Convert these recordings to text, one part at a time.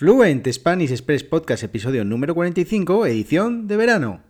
Fluent Spanish Express Podcast, episodio número 45, edición de verano.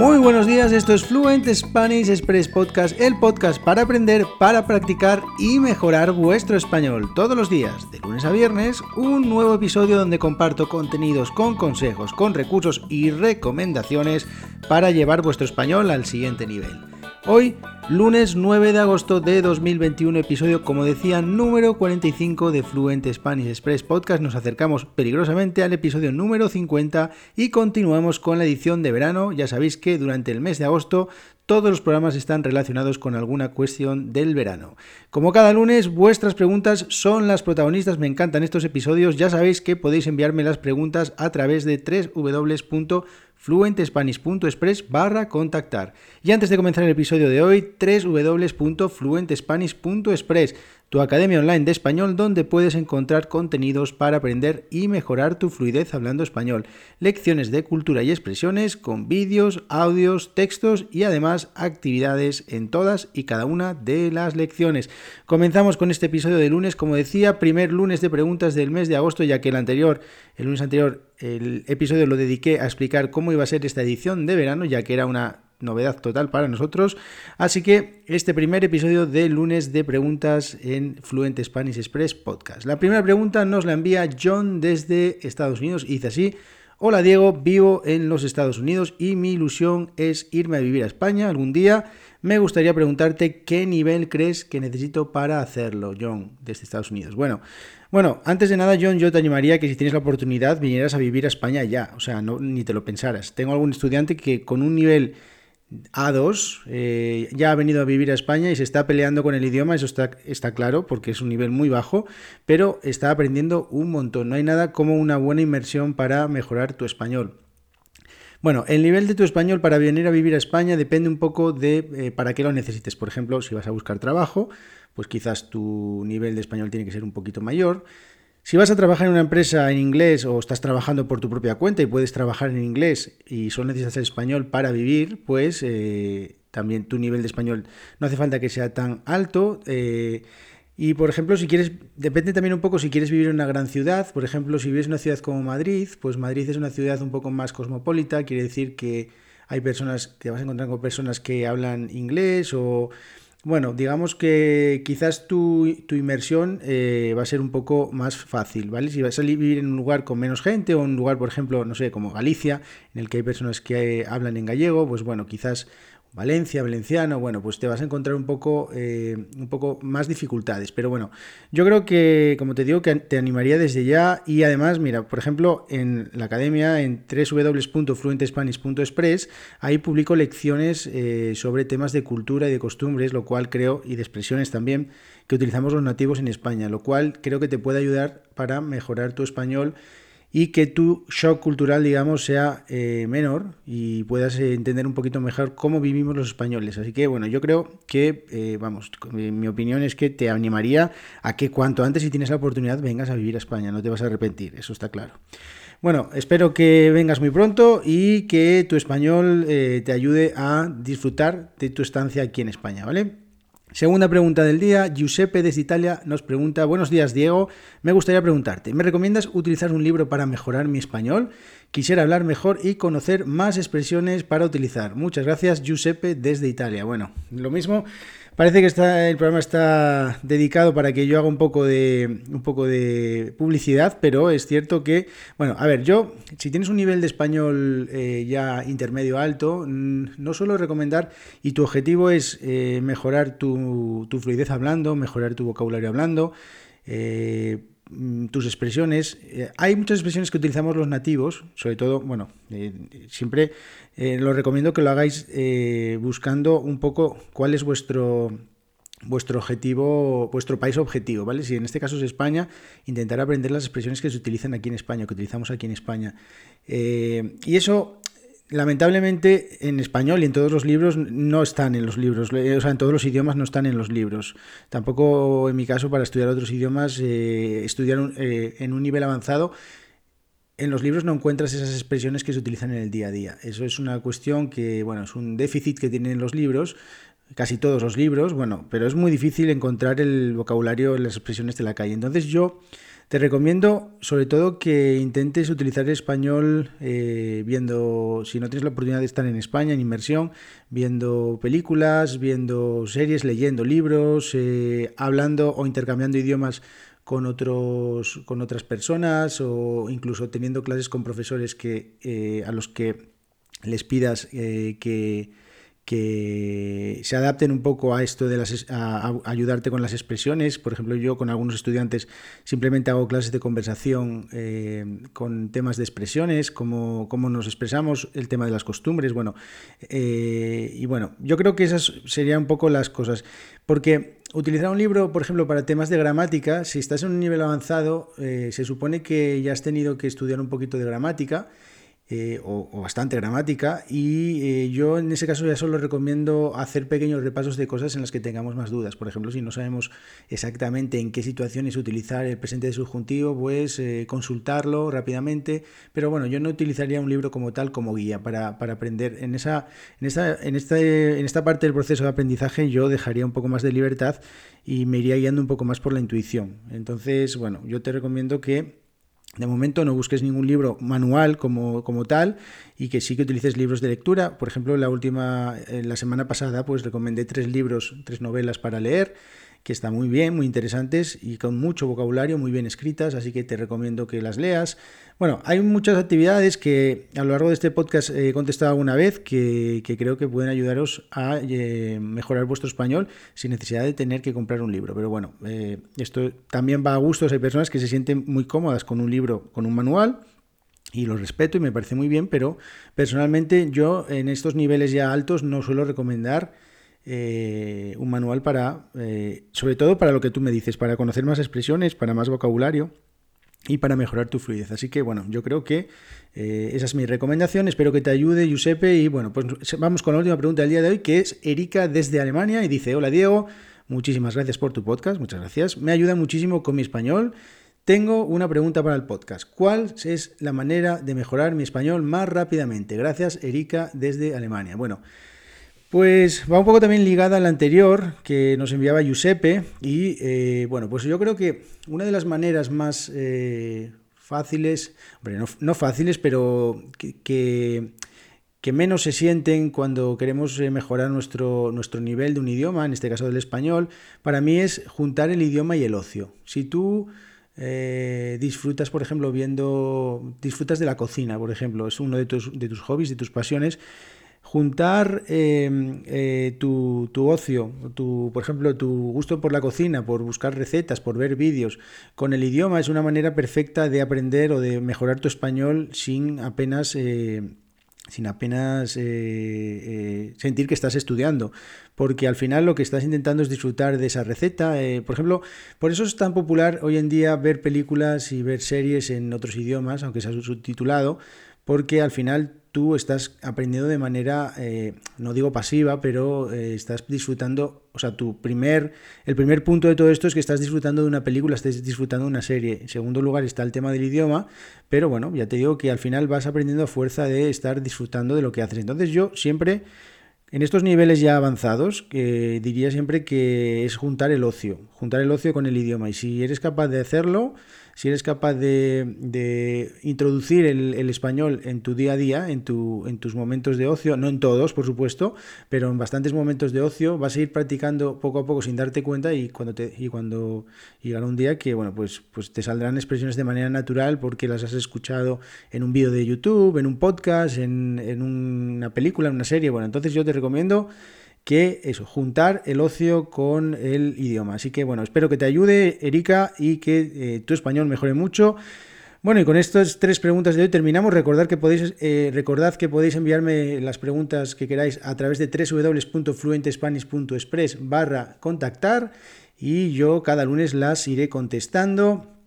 Muy buenos días, esto es Fluent Spanish Express Podcast, el podcast para aprender, para practicar y mejorar vuestro español. Todos los días, de lunes a viernes, un nuevo episodio donde comparto contenidos con consejos, con recursos y recomendaciones para llevar vuestro español al siguiente nivel. Hoy, lunes 9 de agosto de 2021, episodio, como decía, número 45 de Fluent Spanish Express Podcast. Nos acercamos peligrosamente al episodio número 50 y continuamos con la edición de verano. Ya sabéis que durante el mes de agosto todos los programas están relacionados con alguna cuestión del verano. Como cada lunes, vuestras preguntas son las protagonistas. Me encantan estos episodios. Ya sabéis que podéis enviarme las preguntas a través de www fluentespanish.express barra contactar. Y antes de comenzar el episodio de hoy, www.fluentespanish.express, tu academia online de español donde puedes encontrar contenidos para aprender y mejorar tu fluidez hablando español, lecciones de cultura y expresiones con vídeos, audios, textos y además actividades en todas y cada una de las lecciones. Comenzamos con este episodio de lunes, como decía, primer lunes de preguntas del mes de agosto, ya que el anterior, el lunes anterior, el episodio lo dediqué a explicar cómo iba a ser esta edición de verano, ya que era una novedad total para nosotros. Así que este primer episodio de lunes de preguntas en Fluent Spanish Express Podcast. La primera pregunta nos la envía John desde Estados Unidos y dice así. Hola Diego, vivo en los Estados Unidos y mi ilusión es irme a vivir a España algún día. Me gustaría preguntarte qué nivel crees que necesito para hacerlo, John, desde Estados Unidos. Bueno, bueno, antes de nada, John, yo te animaría que si tienes la oportunidad vinieras a vivir a España ya, o sea, ni te lo pensaras. Tengo algún estudiante que con un nivel A2 eh, ya ha venido a vivir a España y se está peleando con el idioma, eso está, claro, porque es un nivel muy bajo, pero está aprendiendo un montón. No hay nada como una buena inmersión para mejorar tu español. Bueno, el nivel de tu español para venir a vivir a España depende un poco de eh, para qué lo necesites. Por ejemplo, si vas a buscar trabajo, pues quizás tu nivel de español tiene que ser un poquito mayor. Si vas a trabajar en una empresa en inglés o estás trabajando por tu propia cuenta y puedes trabajar en inglés y solo necesitas el español para vivir, pues eh, también tu nivel de español no hace falta que sea tan alto. Eh, y por ejemplo, si quieres, depende también un poco si quieres vivir en una gran ciudad. Por ejemplo, si vives en una ciudad como Madrid, pues Madrid es una ciudad un poco más cosmopolita, quiere decir que hay personas, te vas a encontrar con personas que hablan inglés o bueno, digamos que quizás tu, inmersión eh, va a ser un poco más fácil, ¿vale? Si vas a vivir en un lugar con menos gente o un lugar, por ejemplo, no sé, como Galicia, en el que hay personas que hablan en gallego, pues bueno, quizás Valencia, Valenciano, bueno, pues te vas a encontrar un poco, eh, un poco más dificultades. Pero bueno, yo creo que, como te digo, que te animaría desde ya. Y además, mira, por ejemplo, en la academia, en www.fluentespanish.express, ahí publico lecciones eh, sobre temas de cultura y de costumbres, lo cual creo, y de expresiones también, que utilizamos los nativos en España, lo cual creo que te puede ayudar para mejorar tu español y que tu shock cultural, digamos, sea eh, menor y puedas eh, entender un poquito mejor cómo vivimos los españoles. Así que, bueno, yo creo que, eh, vamos, mi opinión es que te animaría a que cuanto antes, si tienes la oportunidad, vengas a vivir a España. No te vas a arrepentir, eso está claro. Bueno, espero que vengas muy pronto y que tu español te ayude a disfrutar de tu estancia aquí en España, ¿vale? Segunda pregunta del día, Giuseppe desde Italia nos pregunta, buenos días Diego, me gustaría preguntarte, ¿me recomiendas utilizar un libro para mejorar mi español? Quisiera hablar mejor y conocer más expresiones para utilizar. Muchas gracias Giuseppe desde Italia. Bueno, lo mismo, Parece que está, el programa está dedicado para que yo haga un poco de publicidad, pero es cierto que, bueno, a ver, yo, si tienes un nivel de español eh, ya intermedio alto, mm, no suelo recomendar, y tu objetivo es eh, mejorar tu, tu, fluidez hablando, mejorar tu vocabulario hablando, eh, tus expresiones. Eh, hay muchas expresiones que utilizamos los nativos, sobre todo, bueno, eh, siempre eh, lo recomiendo que lo hagáis buscando un poco cuál es vuestro vuestro objetivo, vuestro país objetivo, ¿vale? Si en este caso es España, intentar aprender las expresiones que se utilizan aquí en España, que utilizamos aquí en España. y eso lamentablemente en español y en todos los libros no están en los libros, o sea, en todos los idiomas no están en los libros. Tampoco en mi caso para estudiar otros idiomas, eh, estudiar eh, en un nivel avanzado en los libros no encuentras esas expresiones que se utilizan en el día a día. Eso es una cuestión que, bueno, es un déficit que tienen los libros, casi todos los libros, bueno, pero es muy difícil encontrar el vocabulario, las expresiones de la calle. Entonces yo te recomiendo sobre todo que intentes utilizar el español eh, viendo, si no tienes la oportunidad de estar en España, en inmersión, viendo películas, viendo series, leyendo libros, eh, hablando o intercambiando idiomas con, otros, con otras personas o incluso teniendo clases con profesores que, eh, a los que les pidas que, que se adapten un poco a esto de las, a, ayudarte con las expresiones. Por ejemplo, yo con algunos estudiantes simplemente hago clases de conversación eh, con temas de expresiones, cómo, nos expresamos, el tema de las costumbres, bueno, y bueno, yo creo que esas serían un poco las cosas, porque utilizar un libro, por ejemplo, para temas de gramática, si estás en un nivel avanzado, eh, se supone que ya has tenido que estudiar un poquito de gramática eh, o, bastante gramática y eh, yo en ese caso ya solo recomiendo hacer pequeños repasos de cosas en las que tengamos más dudas. Por ejemplo, si no sabemos exactamente en qué situaciones utilizar el presente de subjuntivo, pues eh, consultarlo rápidamente. Pero bueno, yo no utilizaría un libro como tal como guía para, para aprender. En, esa, en, esta, en, este, en esta parte del proceso de aprendizaje yo dejaría un poco más de libertad y me iría guiando un poco más por la intuición. Entonces, bueno, yo te recomiendo que de momento no busques ningún libro manual como, como, tal y que sí que utilices libros de lectura. Por ejemplo, la última, la semana pasada, pues recomendé tres libros, tres novelas para leer que están muy bien, muy interesantes y con mucho vocabulario, muy bien escritas, así que te recomiendo que las leas. Bueno, hay muchas actividades que a lo largo de este podcast he contestado alguna vez que, creo que pueden ayudaros a eh, mejorar vuestro español sin necesidad de tener que comprar un libro. Pero bueno, eh, esto también va a gustos. Hay personas que se sienten muy cómodas con un libro, con un manual, y lo respeto y me parece muy bien, pero personalmente yo en estos niveles ya altos no suelo recomendar eh, un manual para, eh, sobre todo para lo que tú me dices, para conocer más expresiones, para más vocabulario y para mejorar tu fluidez. Así que bueno, yo creo que eh, esa es mi recomendación. Espero que te ayude, Giuseppe. Y bueno, pues vamos con la última pregunta del día de hoy, que es Erika desde Alemania y dice, hola Diego, muchísimas gracias por tu podcast, muchas gracias. Me ayuda muchísimo con mi español. Tengo una pregunta para el podcast. ¿Cuál es la manera de mejorar mi español más rápidamente? Gracias, Erika, desde Alemania. Bueno, pues va un poco también ligada a la anterior que nos enviaba Giuseppe y eh, bueno, pues yo creo que una de las maneras más eh, fáciles, hombre, no, fáciles, pero que, que, menos se sienten cuando queremos eh, mejorar nuestro, nuestro nivel de un idioma, en este caso del español, para mí es juntar el idioma y el ocio. Si tú disfrutas, por ejemplo, viendo, disfrutas de la cocina, por ejemplo, es uno de tus, de tus hobbies, de tus pasiones, juntar em, eh, tu, ocio, tu, por ejemplo, tu gusto por la cocina, por buscar recetas, por ver vídeos, con el idioma es una manera perfecta de aprender o de mejorar tu español sin apenas... Eh, sin apenas eh, sentir que estás estudiando, porque al final lo que estás intentando es disfrutar de esa receta. por ejemplo, por eso es tan popular hoy en día ver películas y ver series en otros idiomas, aunque sea subtitulado, porque al final tú estás aprendiendo de manera, eh, no digo pasiva, pero eh, estás disfrutando, o sea, tu primer, el primer punto de todo esto es que estás disfrutando de una película, estás disfrutando de una serie. En segundo lugar está el tema del idioma, pero bueno, ya te digo que al final vas aprendiendo a fuerza de estar disfrutando de lo que haces. Entonces yo siempre, en estos niveles ya avanzados, diría siempre que es juntar el ocio, juntar el ocio con el idioma. Y si eres capaz de hacerlo, si eres capaz de, introducir el, español en tu día a día, en, tu, en tus momentos de ocio, no en todos, por supuesto, pero en bastantes momentos de ocio, vas a ir practicando poco a poco sin darte cuenta y cuando, te, y cuando llegará un día que, bueno, pues, pues te saldrán expresiones de manera natural porque las has escuchado en un vídeo de YouTube, en un podcast, en, en una película, en una serie. Bueno, entonces yo te recomiendo que eso, juntar el ocio con el idioma. Así que bueno, espero que te ayude, Erika, y que eh, tu español mejore mucho. Bueno, y con estas tres preguntas de hoy terminamos. Recordad que podéis, eh, recordad que podéis enviarme las preguntas que queráis a través de www.fluentespanish.express barra contactar y yo cada lunes las iré contestando.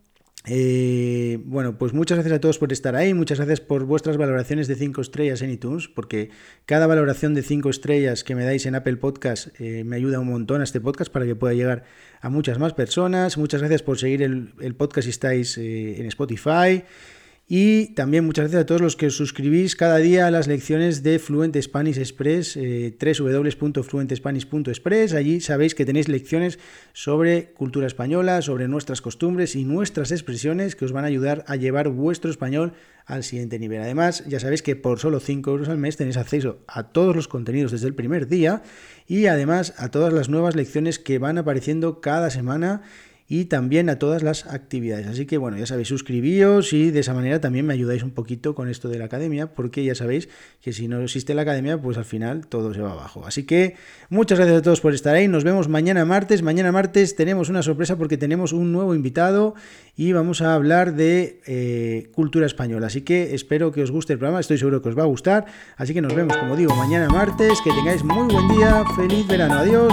Eh, bueno, pues muchas gracias a todos por estar ahí, muchas gracias por vuestras valoraciones de 5 estrellas en iTunes, porque cada valoración de 5 estrellas que me dais en Apple Podcast eh, me ayuda un montón a este podcast para que pueda llegar a muchas más personas. Muchas gracias por seguir el, podcast si estáis eh, en Spotify. Y también muchas gracias a todos los que os suscribís cada día a las lecciones de Fluent Spanish Express, eh, www.fluentespanish.express. Allí sabéis que tenéis lecciones sobre cultura española, sobre nuestras costumbres y nuestras expresiones que os van a ayudar a llevar vuestro español al siguiente nivel. Además, ya sabéis que por solo 5 euros al mes tenéis acceso a todos los contenidos desde el primer día y además a todas las nuevas lecciones que van apareciendo cada semana y también a todas las actividades. Así que bueno, ya sabéis, suscribíos y de esa manera también me ayudáis un poquito con esto de la academia, porque ya sabéis que si no existe la academia, pues al final todo se va abajo. Así que muchas gracias a todos por estar ahí. Nos vemos mañana martes. Mañana martes tenemos una sorpresa porque tenemos un nuevo invitado y vamos a hablar de eh, cultura española. Así que espero que os guste el programa, estoy seguro que os va a gustar. Así que nos vemos, como digo, mañana martes. Que tengáis muy buen día, feliz verano. Adiós.